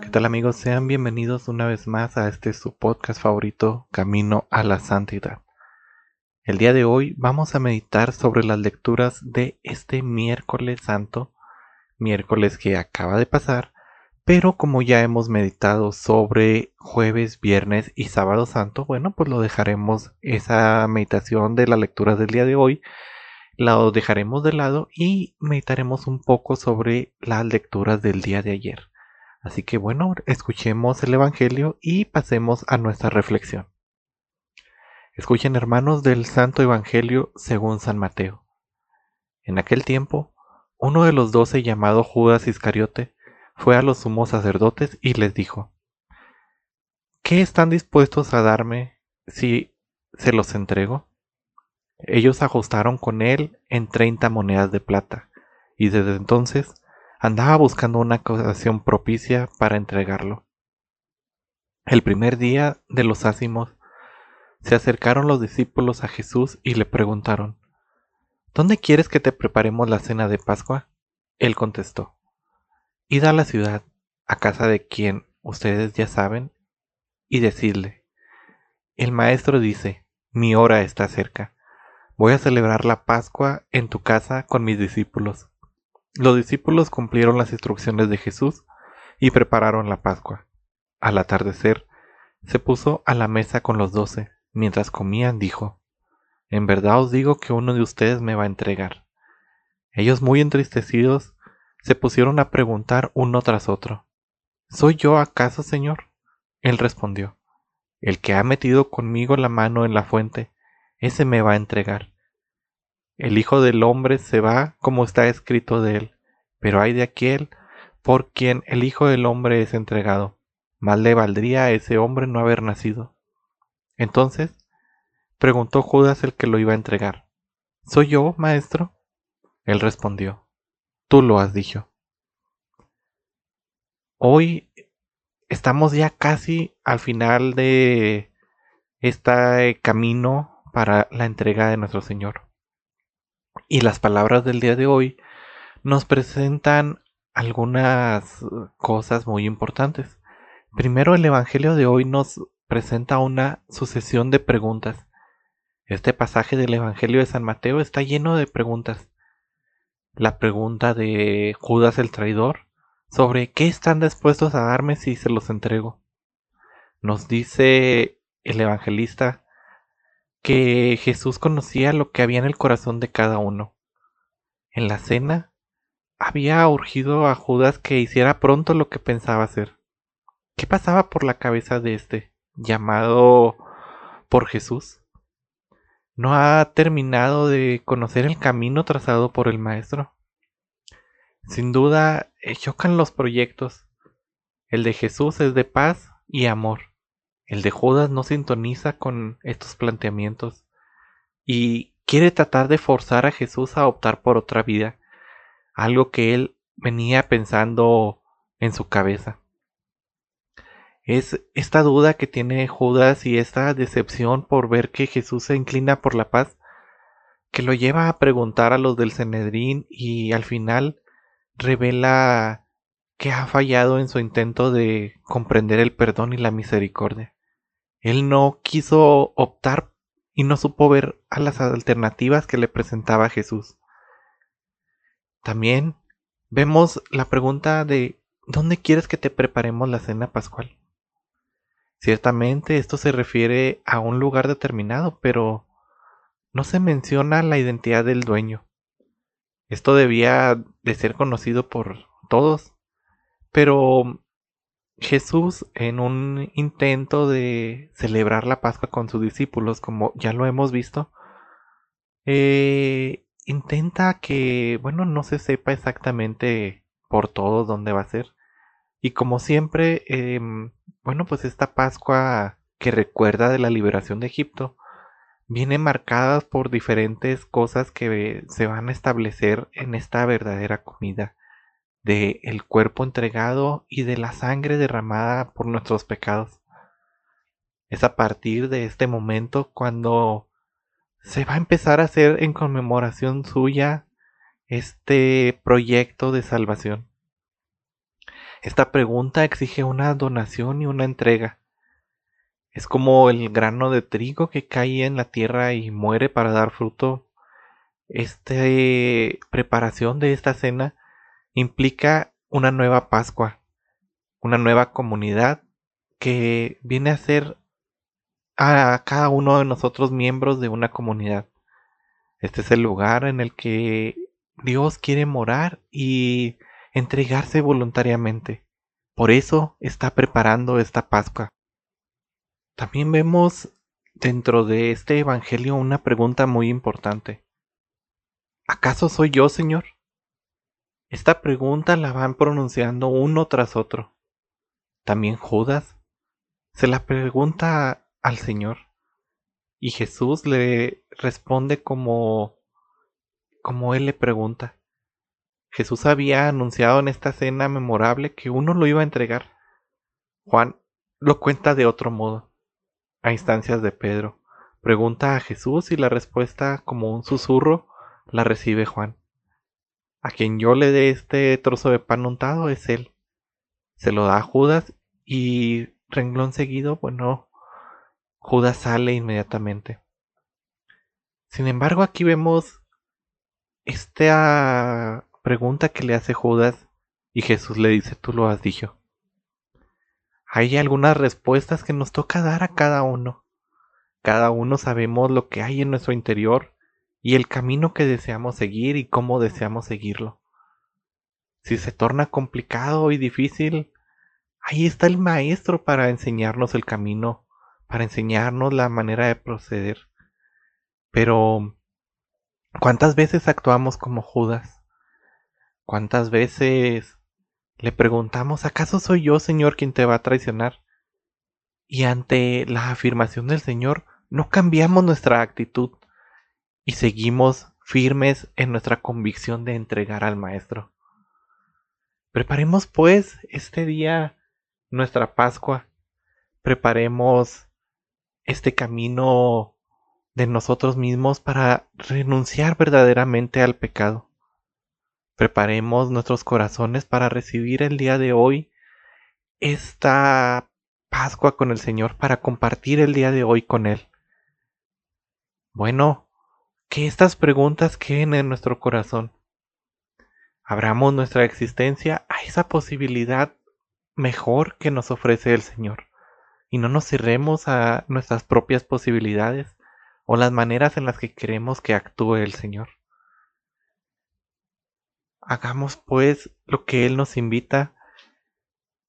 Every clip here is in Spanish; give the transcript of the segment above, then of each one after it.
¿Qué tal amigos? Sean bienvenidos una vez más a este su podcast favorito, Camino a la Santidad. El día de hoy vamos a meditar sobre las lecturas de este miércoles santo, miércoles que acaba de pasar, pero como ya hemos meditado sobre jueves, viernes y sábado santo, bueno, pues lo dejaremos esa meditación de la lectura del día de hoy la dejaremos de lado y meditaremos un poco sobre las lecturas del día de ayer. Así que bueno, escuchemos el Evangelio y pasemos a nuestra reflexión. Escuchen hermanos del Santo Evangelio según San Mateo. En aquel tiempo, uno de los doce llamado Judas Iscariote fue a los sumos sacerdotes y les dijo, ¿Qué están dispuestos a darme si se los entrego? Ellos ajustaron con él en treinta monedas de plata, y desde entonces andaba buscando una ocasión propicia para entregarlo. El primer día de los ácimos, se acercaron los discípulos a Jesús y le preguntaron, ¿Dónde quieres que te preparemos la cena de Pascua? Él contestó, Id a la ciudad, a casa de quien ustedes ya saben, y decidle, el maestro dice, mi hora está cerca Voy a celebrar la Pascua en tu casa con mis discípulos. Los discípulos cumplieron las instrucciones de Jesús y prepararon la Pascua. Al atardecer, se puso a la mesa con los doce. Mientras comían, dijo, En verdad os digo que uno de ustedes me va a entregar. Ellos, muy entristecidos, se pusieron a preguntar uno tras otro, ¿Soy yo acaso, Señor? Él respondió, El que ha metido conmigo la mano en la fuente, ese me va a entregar. El Hijo del Hombre se va como está escrito de él, pero hay de aquel por quien el Hijo del Hombre es entregado. Más le valdría a ese hombre no haber nacido. Entonces, preguntó Judas el que lo iba a entregar. ¿Soy yo, maestro? Él respondió, Tú lo has dicho. Hoy estamos ya casi al final de este camino para la entrega de nuestro Señor. Y las palabras del día de hoy nos presentan algunas cosas muy importantes. Primero, el Evangelio de hoy nos presenta una sucesión de preguntas. Este pasaje del Evangelio de San Mateo está lleno de preguntas. La pregunta de Judas el traidor sobre qué están dispuestos a darme si se los entrego. Nos dice el evangelista que Jesús conocía lo que había en el corazón de cada uno. En la cena había urgido a Judas que hiciera pronto lo que pensaba hacer. ¿Qué pasaba por la cabeza de este, llamado por Jesús? ¿No ha terminado de conocer el camino trazado por el Maestro? Sin duda, eh, chocan los proyectos. El de Jesús es de paz y amor. El de Judas no sintoniza con estos planteamientos y quiere tratar de forzar a Jesús a optar por otra vida, algo que él venía pensando en su cabeza. Es esta duda que tiene Judas y esta decepción por ver que Jesús se inclina por la paz que lo lleva a preguntar a los del Cenedrín y al final revela que ha fallado en su intento de comprender el perdón y la misericordia. Él no quiso optar y no supo ver a las alternativas que le presentaba Jesús. También vemos la pregunta de ¿dónde quieres que te preparemos la cena pascual? Ciertamente esto se refiere a un lugar determinado, pero no se menciona la identidad del dueño. Esto debía de ser conocido por todos, pero Jesús, en un intento de celebrar la Pascua con sus discípulos, como ya lo hemos visto, eh, intenta que, bueno, no se sepa exactamente por todos dónde va a ser. Y como siempre, em, bueno, pues esta Pascua que recuerda de la liberación de Egipto, viene marcada por diferentes cosas que se van a establecer en esta verdadera comida de el cuerpo entregado y de la sangre derramada por nuestros pecados. Es a partir de este momento cuando se va a empezar a hacer en conmemoración suya este proyecto de salvación. Esta pregunta exige una donación y una entrega. Es como el grano de trigo que cae en la tierra y muere para dar fruto. Esta preparación de esta cena implica una nueva Pascua, una nueva comunidad que viene a ser a cada uno de nosotros miembros de una comunidad. Este es el lugar en el que Dios quiere morar y entregarse voluntariamente. Por eso está preparando esta Pascua. También vemos dentro de este Evangelio una pregunta muy importante. ¿Acaso soy yo, Señor? Esta pregunta la van pronunciando uno tras otro. También Judas se la pregunta al Señor y Jesús le responde como como él le pregunta. Jesús había anunciado en esta cena memorable que uno lo iba a entregar. Juan lo cuenta de otro modo a instancias de Pedro. Pregunta a Jesús y la respuesta, como un susurro, la recibe Juan. A quien yo le dé este trozo de pan untado es él. Se lo da a Judas y renglón seguido, bueno, Judas sale inmediatamente. Sin embargo, aquí vemos esta pregunta que le hace Judas y Jesús le dice, tú lo has dicho hay algunas respuestas que nos toca dar a cada uno. Cada uno sabemos lo que hay en nuestro interior y el camino que deseamos seguir y cómo deseamos seguirlo. Si se torna complicado y difícil, ahí está el maestro para enseñarnos el camino, para enseñarnos la manera de proceder. Pero, ¿cuántas veces actuamos como Judas? ¿Cuántas veces le preguntamos, ¿acaso soy yo, Señor, quien te va a traicionar? Y ante la afirmación del Señor, no cambiamos nuestra actitud y seguimos firmes en nuestra convicción de entregar al Maestro. Preparemos pues este día nuestra Pascua, preparemos este camino de nosotros mismos para renunciar verdaderamente al pecado. Preparemos nuestros corazones para recibir el día de hoy esta Pascua con el Señor, para compartir el día de hoy con Él. Bueno, que estas preguntas queden en nuestro corazón. Abramos nuestra existencia a esa posibilidad mejor que nos ofrece el Señor y no nos cerremos a nuestras propias posibilidades o las maneras en las que queremos que actúe el Señor. Hagamos pues lo que Él nos invita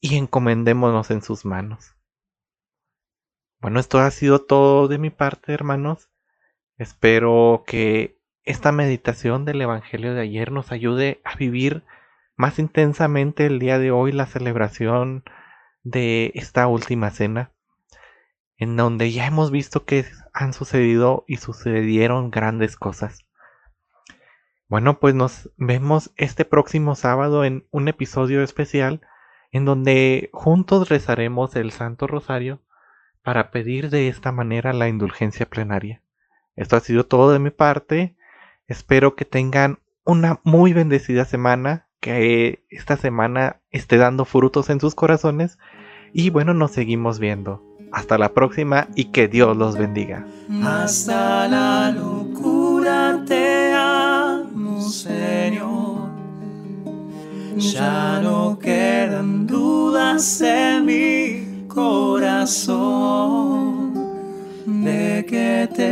y encomendémonos en sus manos. Bueno, esto ha sido todo de mi parte, hermanos. Espero que esta meditación del Evangelio de ayer nos ayude a vivir más intensamente el día de hoy la celebración de esta última cena, en donde ya hemos visto que han sucedido y sucedieron grandes cosas. Bueno, pues nos vemos este próximo sábado en un episodio especial en donde juntos rezaremos el Santo Rosario para pedir de esta manera la indulgencia plenaria. Esto ha sido todo de mi parte. Espero que tengan una muy bendecida semana, que esta semana esté dando frutos en sus corazones y bueno, nos seguimos viendo. Hasta la próxima y que Dios los bendiga. Hasta la locura te Señor. Ya no quedan dudas en mi corazón de que te amo,